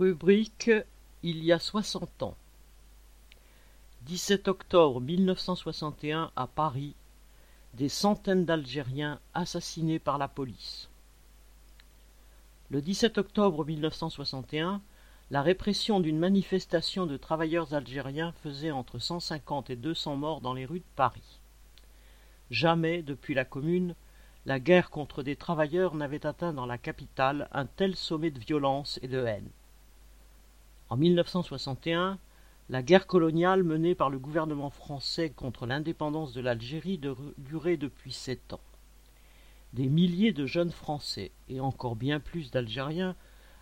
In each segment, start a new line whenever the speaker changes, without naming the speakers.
Rubrique Il y a soixante ans. 17 octobre 1961 à Paris. Des centaines d'Algériens assassinés par la police. Le 17 octobre 1961, la répression d'une manifestation de travailleurs algériens faisait entre 150 et 200 morts dans les rues de Paris. Jamais, depuis la Commune, la guerre contre des travailleurs n'avait atteint dans la capitale un tel sommet de violence et de haine. En 1961, la guerre coloniale menée par le gouvernement français contre l'indépendance de l'Algérie durait depuis sept ans. Des milliers de jeunes Français, et encore bien plus d'Algériens,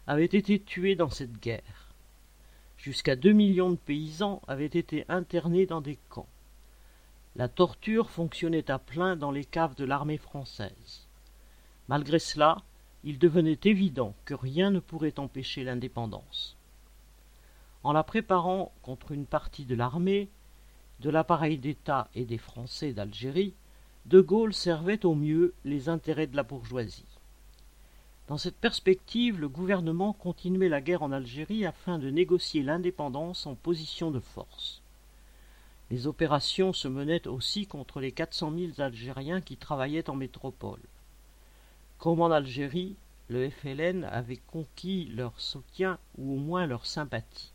avaient été tués dans cette guerre. Jusqu'à deux millions de paysans avaient été internés dans des camps. La torture fonctionnait à plein dans les caves de l'armée française. Malgré cela, il devenait évident que rien ne pourrait empêcher l'indépendance. En la préparant contre une partie de l'armée, de l'appareil d'État et des Français d'Algérie, De Gaulle servait au mieux les intérêts de la bourgeoisie. Dans cette perspective, le gouvernement continuait la guerre en Algérie afin de négocier l'indépendance en position de force. Les opérations se menaient aussi contre les quatre cent mille Algériens qui travaillaient en métropole. Comme en Algérie, le FLN avait conquis leur soutien ou au moins leur sympathie.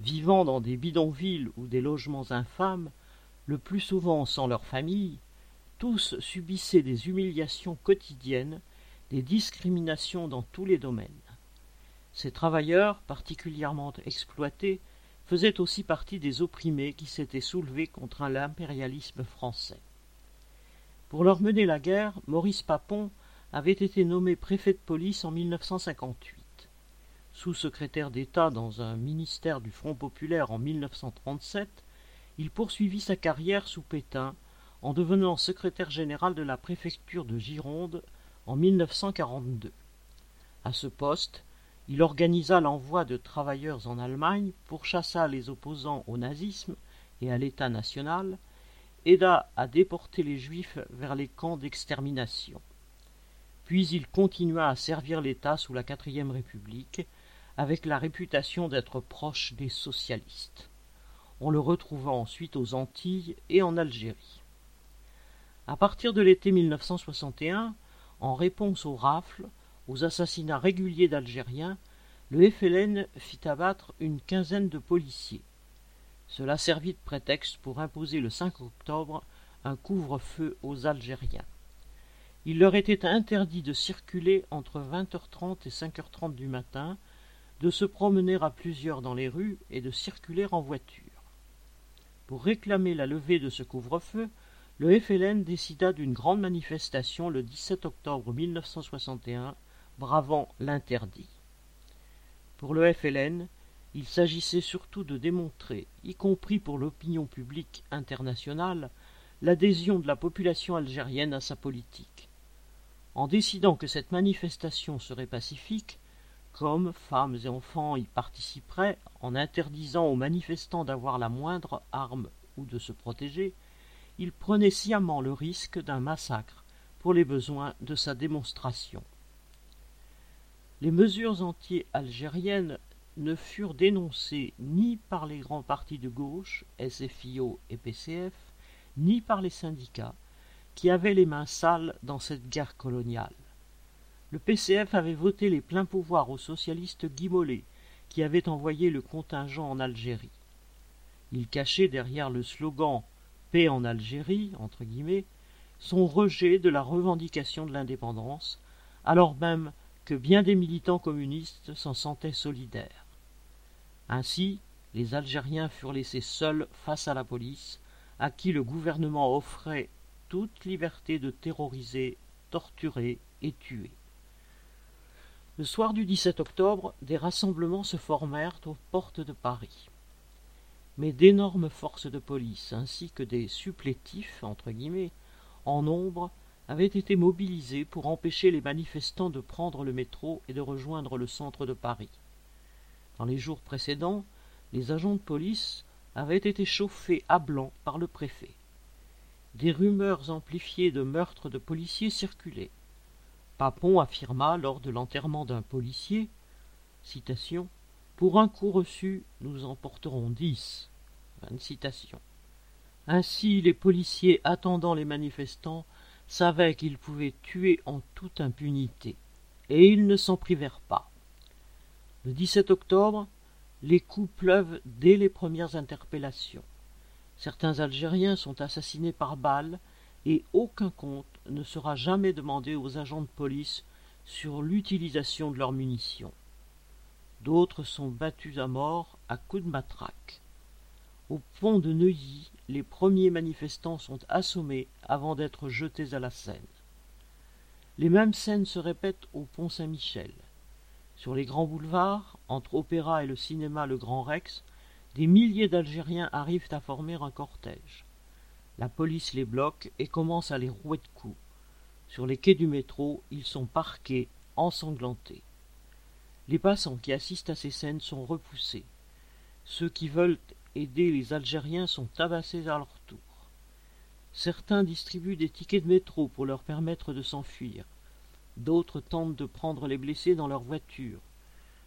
Vivant dans des bidonvilles ou des logements infâmes, le plus souvent sans leur famille, tous subissaient des humiliations quotidiennes, des discriminations dans tous les domaines. Ces travailleurs, particulièrement exploités, faisaient aussi partie des opprimés qui s'étaient soulevés contre l'impérialisme français. Pour leur mener la guerre, Maurice Papon avait été nommé préfet de police en 1958. Sous-secrétaire d'État dans un ministère du Front populaire en 1937, il poursuivit sa carrière sous Pétain en devenant secrétaire général de la préfecture de Gironde en 1942. À ce poste, il organisa l'envoi de travailleurs en Allemagne, pourchassa les opposants au nazisme et à l'État national, aida à déporter les Juifs vers les camps d'extermination. Puis il continua à servir l'État sous la quatrième République, avec la réputation d'être proche des socialistes. On le retrouva ensuite aux Antilles et en Algérie. À partir de l'été 1961, en réponse aux rafles, aux assassinats réguliers d'Algériens, le FLN fit abattre une quinzaine de policiers. Cela servit de prétexte pour imposer le 5 octobre un couvre-feu aux Algériens. Il leur était interdit de circuler entre 20h30 et 5h30 du matin, de se promener à plusieurs dans les rues et de circuler en voiture. Pour réclamer la levée de ce couvre-feu, le FLN décida d'une grande manifestation le 17 octobre 1961 bravant l'interdit. Pour le FLN, il s'agissait surtout de démontrer, y compris pour l'opinion publique internationale, l'adhésion de la population algérienne à sa politique. En décidant que cette manifestation serait pacifique, comme femmes et enfants y participeraient, en interdisant aux manifestants d'avoir la moindre arme ou de se protéger, il prenait sciemment le risque d'un massacre pour les besoins de sa démonstration. Les mesures anti-algériennes ne furent dénoncées ni par les grands partis de gauche, SFIO et PCF, ni par les syndicats, qui avaient les mains sales dans cette guerre coloniale. Le PCF avait voté les pleins pouvoirs au socialiste Guy qui avait envoyé le contingent en Algérie. Il cachait derrière le slogan Paix en Algérie, son rejet de la revendication de l'indépendance, alors même que bien des militants communistes s'en sentaient solidaires. Ainsi, les Algériens furent laissés seuls face à la police, à qui le gouvernement offrait toute liberté de terroriser, torturer et tuer. Le soir du 17 octobre, des rassemblements se formèrent aux portes de Paris. Mais d'énormes forces de police ainsi que des supplétifs entre guillemets en nombre avaient été mobilisés pour empêcher les manifestants de prendre le métro et de rejoindre le centre de Paris. Dans les jours précédents, les agents de police avaient été chauffés à blanc par le préfet. Des rumeurs amplifiées de meurtres de policiers circulaient. Papon affirma lors de l'enterrement d'un policier. Pour un coup reçu, nous en porterons dix. Ainsi, les policiers attendant les manifestants savaient qu'ils pouvaient tuer en toute impunité, et ils ne s'en privèrent pas. Le 17 octobre, les coups pleuvent dès les premières interpellations. Certains Algériens sont assassinés par balles et aucun compte ne sera jamais demandé aux agents de police sur l'utilisation de leurs munitions. D'autres sont battus à mort à coups de matraque. Au pont de Neuilly, les premiers manifestants sont assommés avant d'être jetés à la Seine. Les mêmes scènes se répètent au pont Saint-Michel. Sur les grands boulevards, entre Opéra et le cinéma Le Grand Rex, des milliers d'Algériens arrivent à former un cortège. La police les bloque et commence à les rouer de coups. Sur les quais du métro, ils sont parqués, ensanglantés. Les passants qui assistent à ces scènes sont repoussés. Ceux qui veulent aider les Algériens sont tabassés à leur tour. Certains distribuent des tickets de métro pour leur permettre de s'enfuir. D'autres tentent de prendre les blessés dans leur voiture.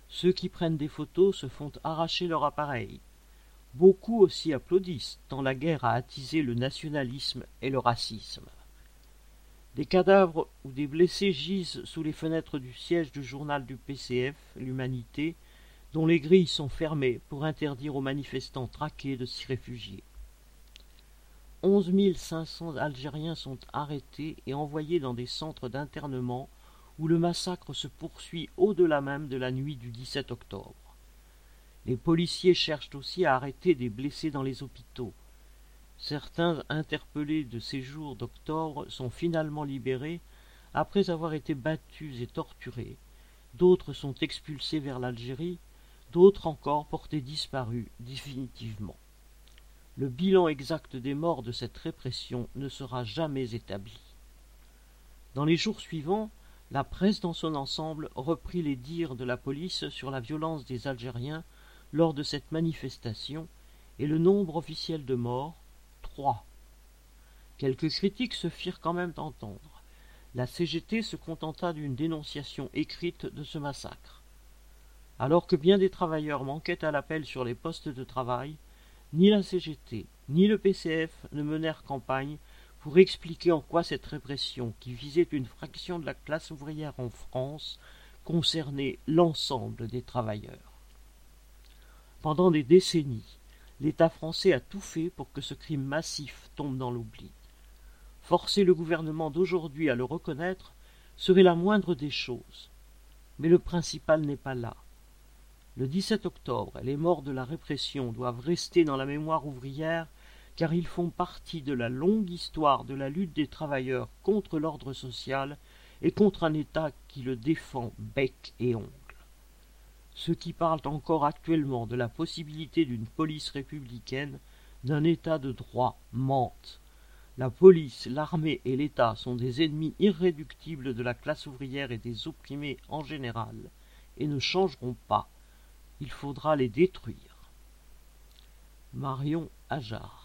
Ceux qui prennent des photos se font arracher leur appareil. Beaucoup aussi applaudissent, tant la guerre a attisé le nationalisme et le racisme. Des cadavres ou des blessés gisent sous les fenêtres du siège du journal du PCF, l'Humanité, dont les grilles sont fermées pour interdire aux manifestants traqués de s'y réfugier. Onze mille cinq cents Algériens sont arrêtés et envoyés dans des centres d'internement où le massacre se poursuit au-delà même de la nuit du 17 octobre. Les policiers cherchent aussi à arrêter des blessés dans les hôpitaux. Certains interpellés de ces jours d'octobre sont finalement libérés après avoir été battus et torturés. D'autres sont expulsés vers l'Algérie, d'autres encore portés disparus définitivement. Le bilan exact des morts de cette répression ne sera jamais établi. Dans les jours suivants, la presse dans son ensemble reprit les dires de la police sur la violence des Algériens lors de cette manifestation et le nombre officiel de morts, trois. Quelques critiques se firent quand même entendre. La CGT se contenta d'une dénonciation écrite de ce massacre. Alors que bien des travailleurs manquaient à l'appel sur les postes de travail, ni la CGT ni le PCF ne menèrent campagne pour expliquer en quoi cette répression, qui visait une fraction de la classe ouvrière en France, concernait l'ensemble des travailleurs. Pendant des décennies, l'État français a tout fait pour que ce crime massif tombe dans l'oubli. Forcer le gouvernement d'aujourd'hui à le reconnaître serait la moindre des choses. Mais le principal n'est pas là. Le 17 octobre les morts de la répression doivent rester dans la mémoire ouvrière car ils font partie de la longue histoire de la lutte des travailleurs contre l'ordre social et contre un État qui le défend bec et ongle. Ceux qui parlent encore actuellement de la possibilité d'une police républicaine, d'un État de droit, mentent. La police, l'armée et l'État sont des ennemis irréductibles de la classe ouvrière et des opprimés en général, et ne changeront pas. Il faudra les détruire. Marion Ajar